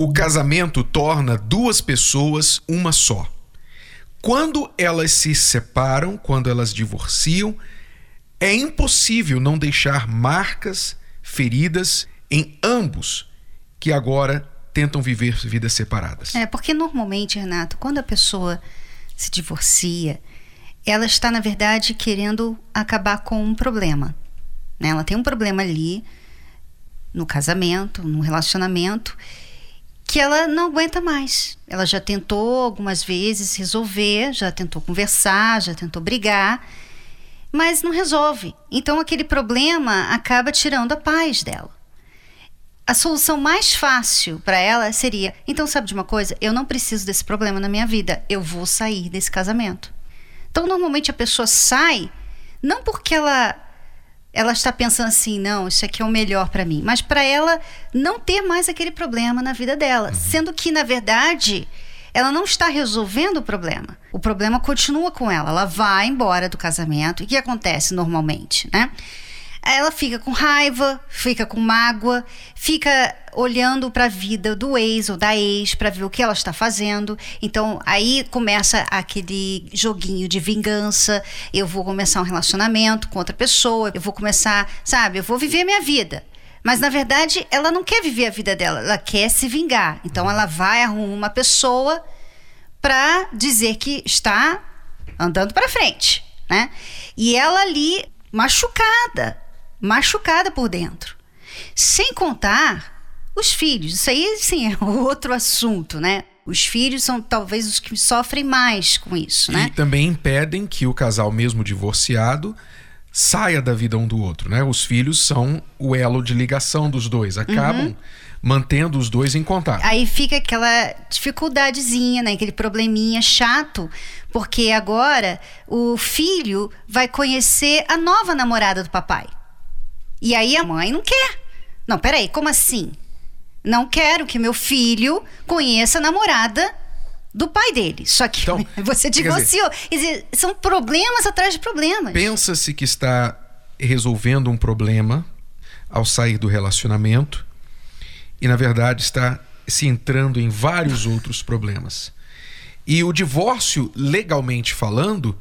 O casamento torna duas pessoas uma só. Quando elas se separam, quando elas divorciam, é impossível não deixar marcas, feridas em ambos que agora tentam viver vidas separadas. É, porque normalmente, Renato, quando a pessoa se divorcia, ela está, na verdade, querendo acabar com um problema. Né? Ela tem um problema ali no casamento, no relacionamento, que ela não aguenta mais. Ela já tentou algumas vezes resolver, já tentou conversar, já tentou brigar, mas não resolve. Então aquele problema acaba tirando a paz dela. A solução mais fácil para ela seria: então, sabe de uma coisa? Eu não preciso desse problema na minha vida, eu vou sair desse casamento. Então, normalmente a pessoa sai não porque ela ela está pensando assim, não, isso aqui é o melhor para mim, mas para ela não ter mais aquele problema na vida dela, uhum. sendo que na verdade ela não está resolvendo o problema. O problema continua com ela. Ela vai embora do casamento. E o que acontece normalmente, né? Ela fica com raiva, fica com mágoa, fica olhando para a vida do ex ou da ex para ver o que ela está fazendo. Então aí começa aquele joguinho de vingança. Eu vou começar um relacionamento com outra pessoa, eu vou começar, sabe, eu vou viver minha vida. Mas na verdade ela não quer viver a vida dela, ela quer se vingar. Então ela vai arrumar uma pessoa para dizer que está andando para frente, né? E ela ali machucada, machucada por dentro. Sem contar os filhos. Isso aí, sim, é outro assunto, né? Os filhos são talvez os que sofrem mais com isso, né? E também impedem que o casal, mesmo divorciado, saia da vida um do outro, né? Os filhos são o elo de ligação dos dois, acabam uhum. mantendo os dois em contato. Aí fica aquela dificuldadezinha, né? Aquele probleminha chato, porque agora o filho vai conhecer a nova namorada do papai. E aí a mãe não quer. Não, peraí, como assim? Não quero que meu filho conheça a namorada do pai dele. Só que então, você divorciou. Dizer, são problemas atrás de problemas. Pensa-se que está resolvendo um problema ao sair do relacionamento e, na verdade, está se entrando em vários outros problemas. E o divórcio, legalmente falando,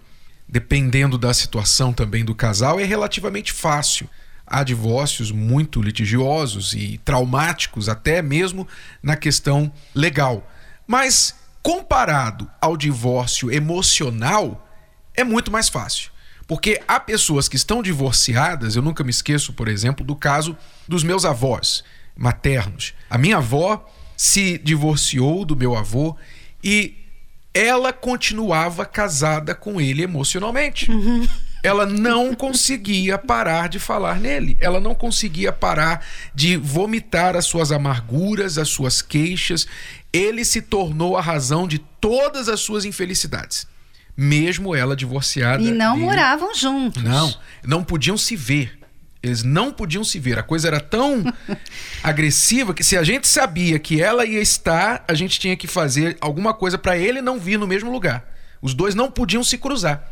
dependendo da situação também do casal, é relativamente fácil há divórcios muito litigiosos e traumáticos, até mesmo na questão legal. Mas, comparado ao divórcio emocional, é muito mais fácil. Porque há pessoas que estão divorciadas, eu nunca me esqueço, por exemplo, do caso dos meus avós maternos. A minha avó se divorciou do meu avô e ela continuava casada com ele emocionalmente. Uhum ela não conseguia parar de falar nele. Ela não conseguia parar de vomitar as suas amarguras, as suas queixas. Ele se tornou a razão de todas as suas infelicidades. Mesmo ela divorciada. E não dele. moravam juntos. Não, não podiam se ver. Eles não podiam se ver. A coisa era tão agressiva que se a gente sabia que ela ia estar, a gente tinha que fazer alguma coisa para ele não vir no mesmo lugar. Os dois não podiam se cruzar.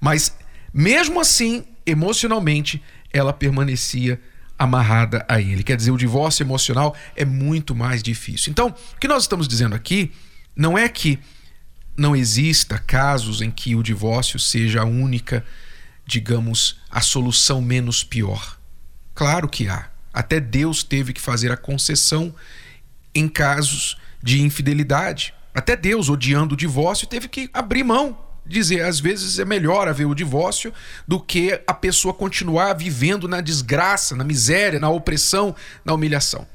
Mas mesmo assim, emocionalmente, ela permanecia amarrada a ele. Quer dizer, o divórcio emocional é muito mais difícil. Então, o que nós estamos dizendo aqui não é que não exista casos em que o divórcio seja a única, digamos, a solução menos pior. Claro que há. Até Deus teve que fazer a concessão em casos de infidelidade. Até Deus, odiando o divórcio, teve que abrir mão dizer, às vezes é melhor haver o divórcio do que a pessoa continuar vivendo na desgraça, na miséria, na opressão, na humilhação.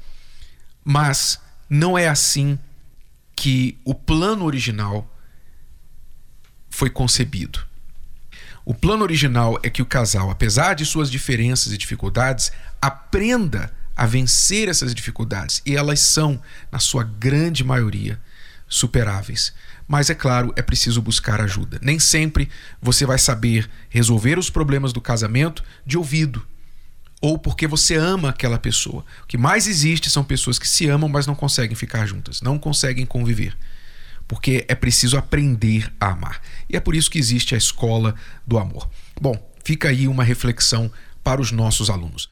Mas não é assim que o plano original foi concebido. O plano original é que o casal, apesar de suas diferenças e dificuldades, aprenda a vencer essas dificuldades. E elas são, na sua grande maioria, superáveis. Mas é claro, é preciso buscar ajuda. Nem sempre você vai saber resolver os problemas do casamento de ouvido ou porque você ama aquela pessoa. O que mais existe são pessoas que se amam, mas não conseguem ficar juntas, não conseguem conviver. Porque é preciso aprender a amar. E é por isso que existe a escola do amor. Bom, fica aí uma reflexão para os nossos alunos.